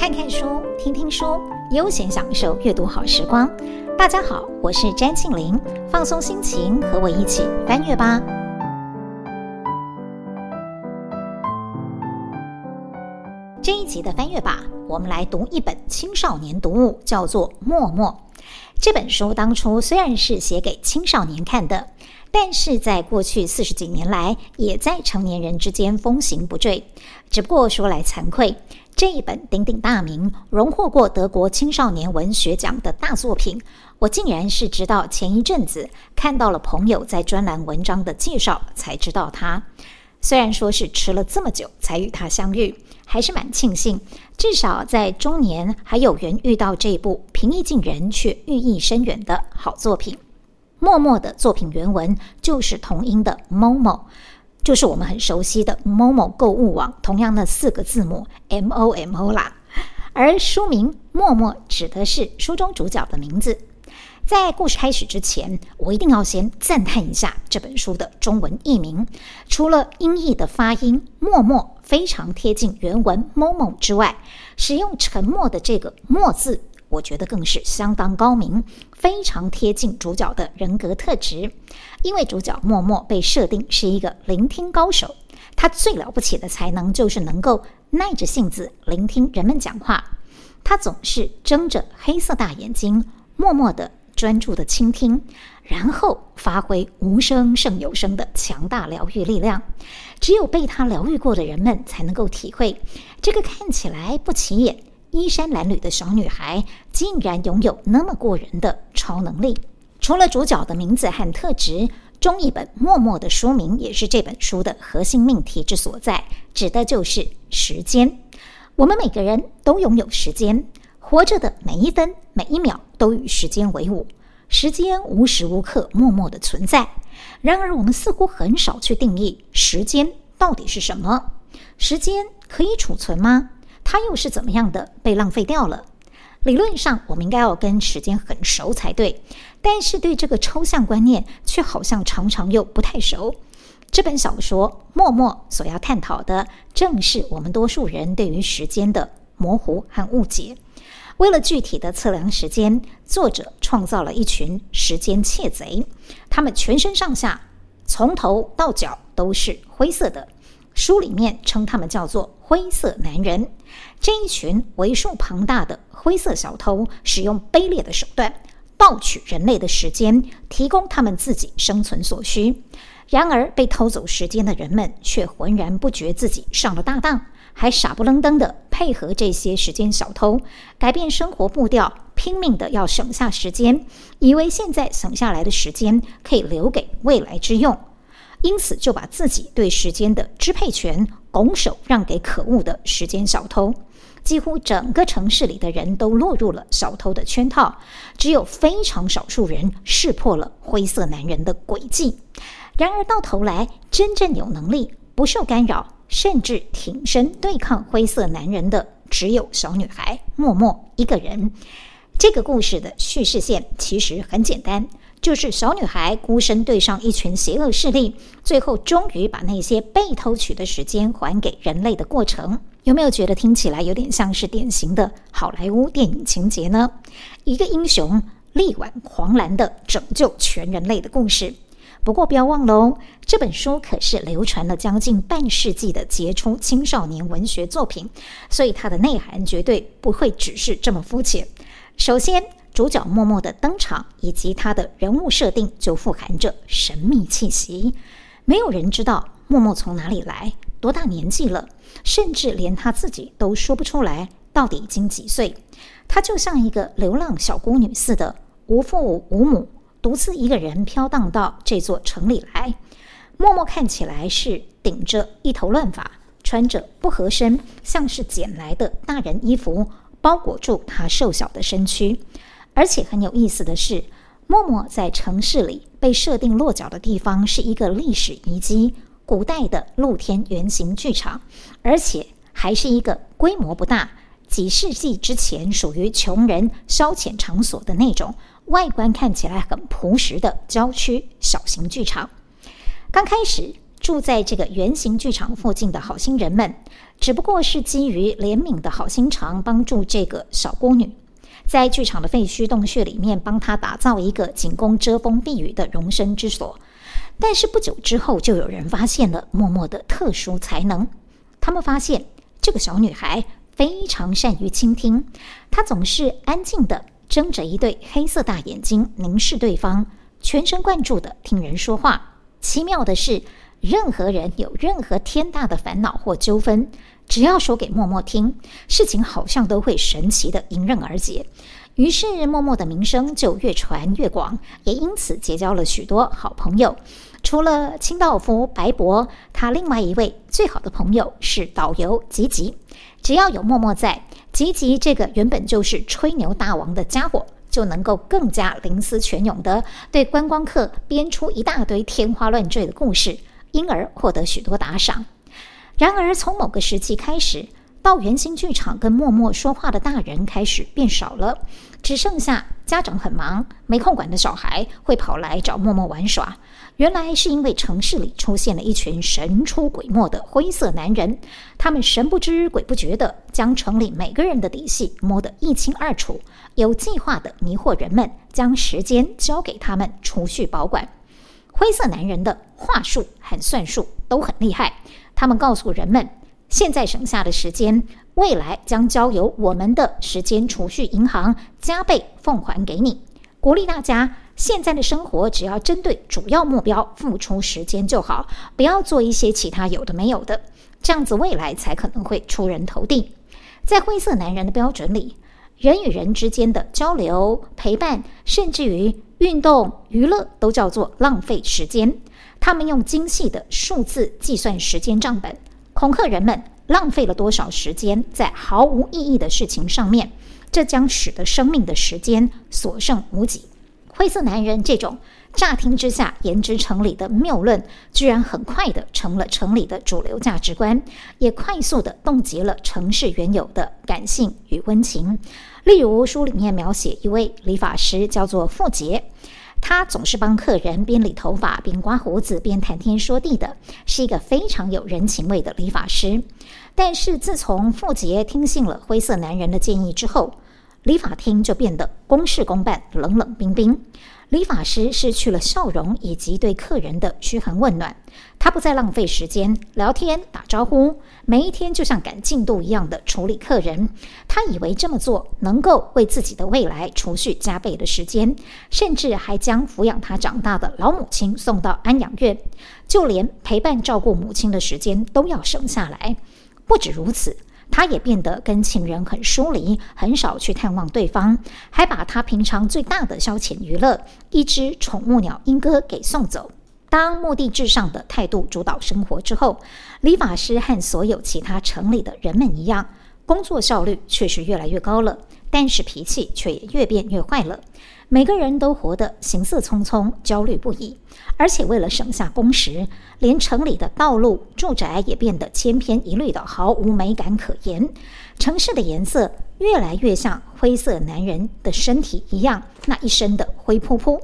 看看书，听听书，悠闲享受阅读好时光。大家好，我是詹庆玲，放松心情，和我一起翻阅吧。这一集的翻阅吧，我们来读一本青少年读物，叫做《默默》。这本书当初虽然是写给青少年看的。但是在过去四十几年来，也在成年人之间风行不坠。只不过说来惭愧，这一本鼎鼎大名、荣获过德国青少年文学奖的大作品，我竟然是直到前一阵子看到了朋友在专栏文章的介绍才知道它。虽然说是迟了这么久才与他相遇，还是蛮庆幸，至少在中年还有缘遇到这部平易近人却寓意深远的好作品。默默的作品原文就是同音的 “momo”，就是我们很熟悉的 “momo 购物网”同样的四个字母 “m o m o” 啦。而书名“默默”指的是书中主角的名字。在故事开始之前，我一定要先赞叹一下这本书的中文译名。除了音译的发音“默默”非常贴近原文 “momo” 之外，使用“沉默”的这个“默”字。我觉得更是相当高明，非常贴近主角的人格特质。因为主角默默被设定是一个聆听高手，他最了不起的才能就是能够耐着性子聆听人们讲话。他总是睁着黑色大眼睛，默默地专注地倾听，然后发挥无声胜有声的强大疗愈力量。只有被他疗愈过的人们才能够体会，这个看起来不起眼。衣衫褴褛的小女孩竟然拥有那么过人的超能力。除了主角的名字和特质，中译本《默默》的书名也是这本书的核心命题之所在，指的就是时间。我们每个人都拥有时间，活着的每一分每一秒都与时间为伍。时间无时无刻默默的存在。然而，我们似乎很少去定义时间到底是什么。时间可以储存吗？它又是怎么样的被浪费掉了？理论上，我们应该要跟时间很熟才对，但是对这个抽象观念却好像常常又不太熟。这本小说《默默》所要探讨的，正是我们多数人对于时间的模糊和误解。为了具体的测量时间，作者创造了一群时间窃贼，他们全身上下从头到脚都是灰色的。书里面称他们叫做“灰色男人”，这一群为数庞大的灰色小偷，使用卑劣的手段盗取人类的时间，提供他们自己生存所需。然而，被偷走时间的人们却浑然不觉自己上了大当，还傻不愣登地配合这些时间小偷，改变生活步调，拼命地要省下时间，以为现在省下来的时间可以留给未来之用。因此，就把自己对时间的支配权拱手让给可恶的时间小偷。几乎整个城市里的人都落入了小偷的圈套，只有非常少数人识破了灰色男人的诡计。然而到头来，真正有能力不受干扰，甚至挺身对抗灰色男人的，只有小女孩默默一个人。这个故事的叙事线其实很简单。就是小女孩孤身对上一群邪恶势力，最后终于把那些被偷取的时间还给人类的过程，有没有觉得听起来有点像是典型的好莱坞电影情节呢？一个英雄力挽狂澜的拯救全人类的故事。不过不要忘了哦，这本书可是流传了将近半世纪的杰出青少年文学作品，所以它的内涵绝对不会只是这么肤浅。首先，主角默默的登场，以及他的人物设定就富含着神秘气息。没有人知道默默从哪里来，多大年纪了，甚至连他自己都说不出来到底已经几岁。他就像一个流浪小孤女似的，无父无母，独自一个人飘荡到这座城里来。默默看起来是顶着一头乱发，穿着不合身、像是捡来的大人衣服，包裹住他瘦小的身躯。而且很有意思的是，默默在城市里被设定落脚的地方是一个历史遗迹——古代的露天圆形剧场，而且还是一个规模不大、几世纪之前属于穷人消遣场所的那种，外观看起来很朴实的郊区小型剧场。刚开始，住在这个圆形剧场附近的好心人们，只不过是基于怜悯的好心肠，帮助这个小孤女，在剧场的废墟洞穴里面帮他打造一个仅供遮风避雨的容身之所。但是不久之后，就有人发现了默默的特殊才能。他们发现这个小女孩非常善于倾听，她总是安静地睁着一对黑色大眼睛凝视对方，全神贯注地听人说话。奇妙的是，任何人有任何天大的烦恼或纠纷，只要说给默默听，事情好像都会神奇的迎刃而解。于是，默默的名声就越传越广，也因此结交了许多好朋友。除了清道夫白博，他另外一位最好的朋友是导游吉吉。只要有默默在，吉吉这个原本就是吹牛大王的家伙，就能够更加灵思泉涌地对观光客编出一大堆天花乱坠的故事。因而获得许多打赏。然而，从某个时期开始，到圆形剧场跟默默说话的大人开始变少了，只剩下家长很忙没空管的小孩会跑来找默默玩耍。原来是因为城市里出现了一群神出鬼没的灰色男人，他们神不知鬼不觉地将城里每个人的底细摸得一清二楚，有计划地迷惑人们，将时间交给他们储蓄保管。灰色男人的话术和算术都很厉害，他们告诉人们，现在省下的时间，未来将交由我们的时间储蓄银行加倍奉还给你，鼓励大家现在的生活只要针对主要目标付出时间就好，不要做一些其他有的没有的，这样子未来才可能会出人头地。在灰色男人的标准里，人与人之间的交流、陪伴，甚至于运动、娱乐，都叫做浪费时间。他们用精细的数字计算时间账本，恐吓人们浪费了多少时间在毫无意义的事情上面，这将使得生命的时间所剩无几。灰色男人这种乍听之下言之成理的谬论，居然很快的成了城里的主流价值观，也快速的冻结了城市原有的感性与温情。例如，书里面描写一位理发师，叫做富杰，他总是帮客人边理头发边刮胡子边谈天说地的，是一个非常有人情味的理发师。但是自从傅杰听信了灰色男人的建议之后，理发厅就变得公事公办、冷冷冰冰。理发师失去了笑容以及对客人的嘘寒问暖，他不再浪费时间聊天打招呼，每一天就像赶进度一样的处理客人。他以为这么做能够为自己的未来储蓄加倍的时间，甚至还将抚养他长大的老母亲送到安养院，就连陪伴照顾母亲的时间都要省下来。不止如此。他也变得跟情人很疏离，很少去探望对方，还把他平常最大的消遣娱乐——一只宠物鸟莺歌给送走。当目的至上的态度主导生活之后，理发师和所有其他城里的人们一样，工作效率确实越来越高了，但是脾气却也越变越坏了。每个人都活得行色匆匆、焦虑不已，而且为了省下工时，连城里的道路、住宅也变得千篇一律的，毫无美感可言。城市的颜色越来越像灰色男人的身体一样，那一身的灰扑扑。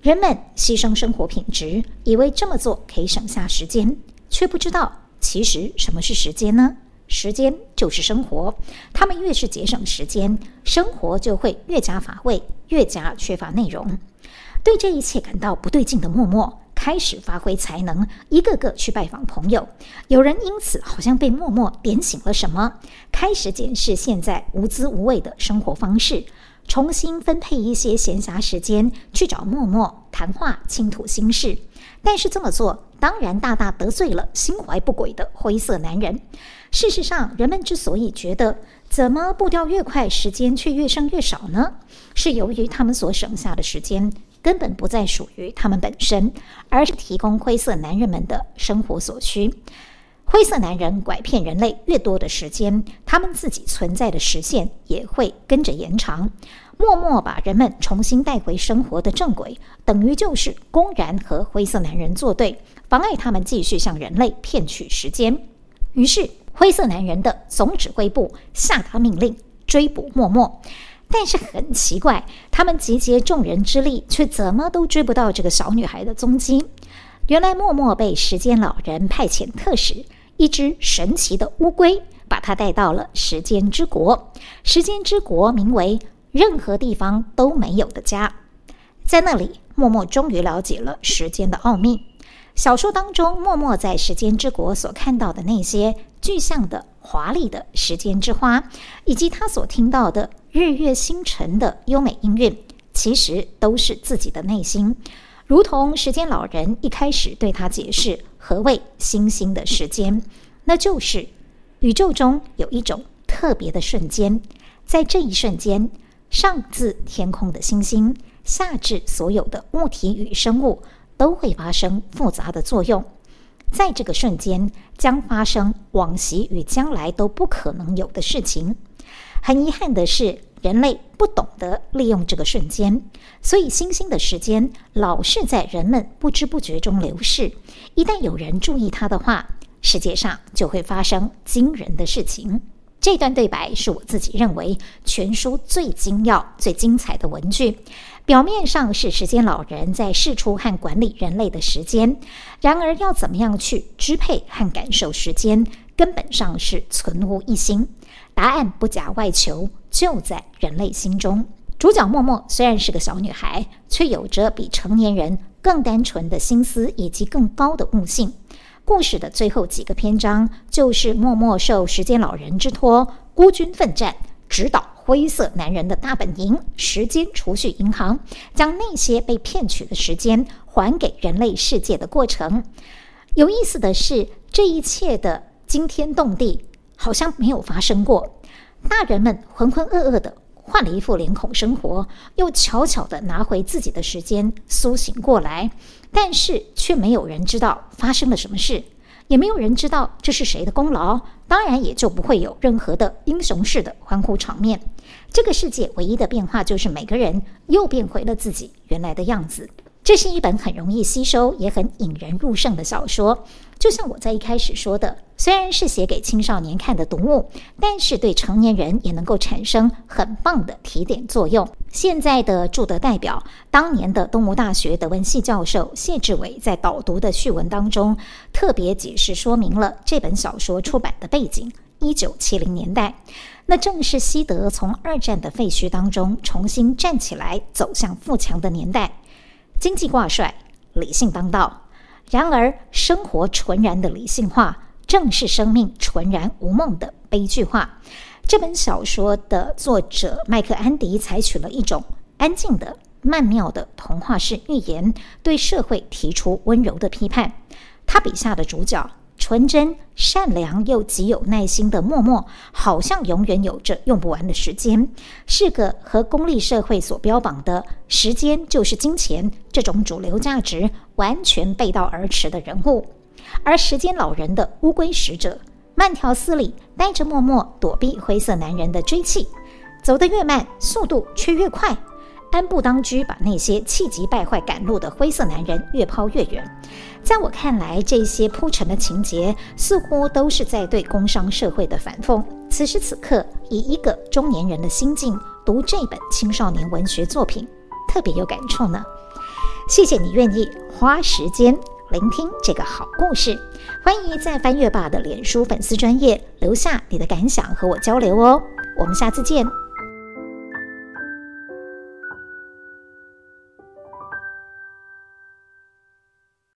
人们牺牲生活品质，以为这么做可以省下时间，却不知道其实什么是时间呢？时间就是生活，他们越是节省时间，生活就会越加乏味，越加缺乏内容。对这一切感到不对劲的默默开始发挥才能，一个个去拜访朋友。有人因此好像被默默点醒了什么，开始检视现在无滋无味的生活方式，重新分配一些闲暇时间去找默默谈话，倾吐心事。但是这么做当然大大得罪了心怀不轨的灰色男人。事实上，人们之所以觉得怎么步调越快，时间却越剩越少呢？是由于他们所省下的时间根本不再属于他们本身，而是提供灰色男人们的生活所需。灰色男人拐骗人类越多的时间，他们自己存在的时限也会跟着延长。默默把人们重新带回生活的正轨，等于就是公然和灰色男人作对，妨碍他们继续向人类骗取时间。于是，灰色男人的总指挥部下达命令追捕默默，但是很奇怪，他们集结众人之力，却怎么都追不到这个小女孩的踪迹。原来默默被时间老人派遣特使，一只神奇的乌龟，把他带到了时间之国。时间之国名为任何地方都没有的家。在那里，默默终于了解了时间的奥秘。小说当中，默默在时间之国所看到的那些具象的、华丽的时间之花，以及他所听到的日月星辰的优美音韵，其实都是自己的内心。如同时间老人一开始对他解释何谓星星的时间，那就是宇宙中有一种特别的瞬间，在这一瞬间，上至天空的星星，下至所有的物体与生物，都会发生复杂的作用。在这个瞬间，将发生往昔与将来都不可能有的事情。很遗憾的是，人类不懂得利用这个瞬间，所以星星的时间老是在人们不知不觉中流逝。一旦有人注意它的话，世界上就会发生惊人的事情。这段对白是我自己认为全书最精要、最精彩的文句。表面上是时间老人在试出和管理人类的时间，然而要怎么样去支配和感受时间，根本上是存乎一心。答案不假外求，就在人类心中。主角默默虽然是个小女孩，却有着比成年人更单纯的心思以及更高的悟性。故事的最后几个篇章，就是默默受时间老人之托，孤军奋战，直捣灰色男人的大本营——时间储蓄银行，将那些被骗取的时间还给人类世界的过程。有意思的是，这一切的惊天动地。好像没有发生过。大人们浑浑噩噩的换了一副脸孔生活，又悄悄地拿回自己的时间，苏醒过来。但是却没有人知道发生了什么事，也没有人知道这是谁的功劳。当然，也就不会有任何的英雄式的欢呼场面。这个世界唯一的变化，就是每个人又变回了自己原来的样子。这是一本很容易吸收，也很引人入胜的小说。就像我在一开始说的，虽然是写给青少年看的读物，但是对成年人也能够产生很棒的提点作用。现在的驻德代表，当年的东吴大学德文系教授谢志伟，在导读的序文当中特别解释说明了这本小说出版的背景：一九七零年代，那正是西德从二战的废墟当中重新站起来，走向富强的年代。经济挂帅，理性当道。然而，生活纯然的理性化，正是生命纯然无梦的悲剧化。这本小说的作者麦克安迪采取了一种安静的、曼妙的童话式寓言，对社会提出温柔的批判。他笔下的主角。纯真、善良又极有耐心的默默，好像永远有着用不完的时间，是个和功利社会所标榜的“时间就是金钱”这种主流价值完全背道而驰的人物。而时间老人的乌龟使者，慢条斯理带着默默躲避灰色男人的追气，走得越慢，速度却越快。安步当车，把那些气急败坏赶路的灰色男人越抛越远。在我看来，这些铺陈的情节似乎都是在对工商社会的反讽。此时此刻，以一个中年人的心境读这本青少年文学作品，特别有感触呢。谢谢你愿意花时间聆听这个好故事。欢迎在翻阅爸的脸书粉丝专业留下你的感想和我交流哦。我们下次见。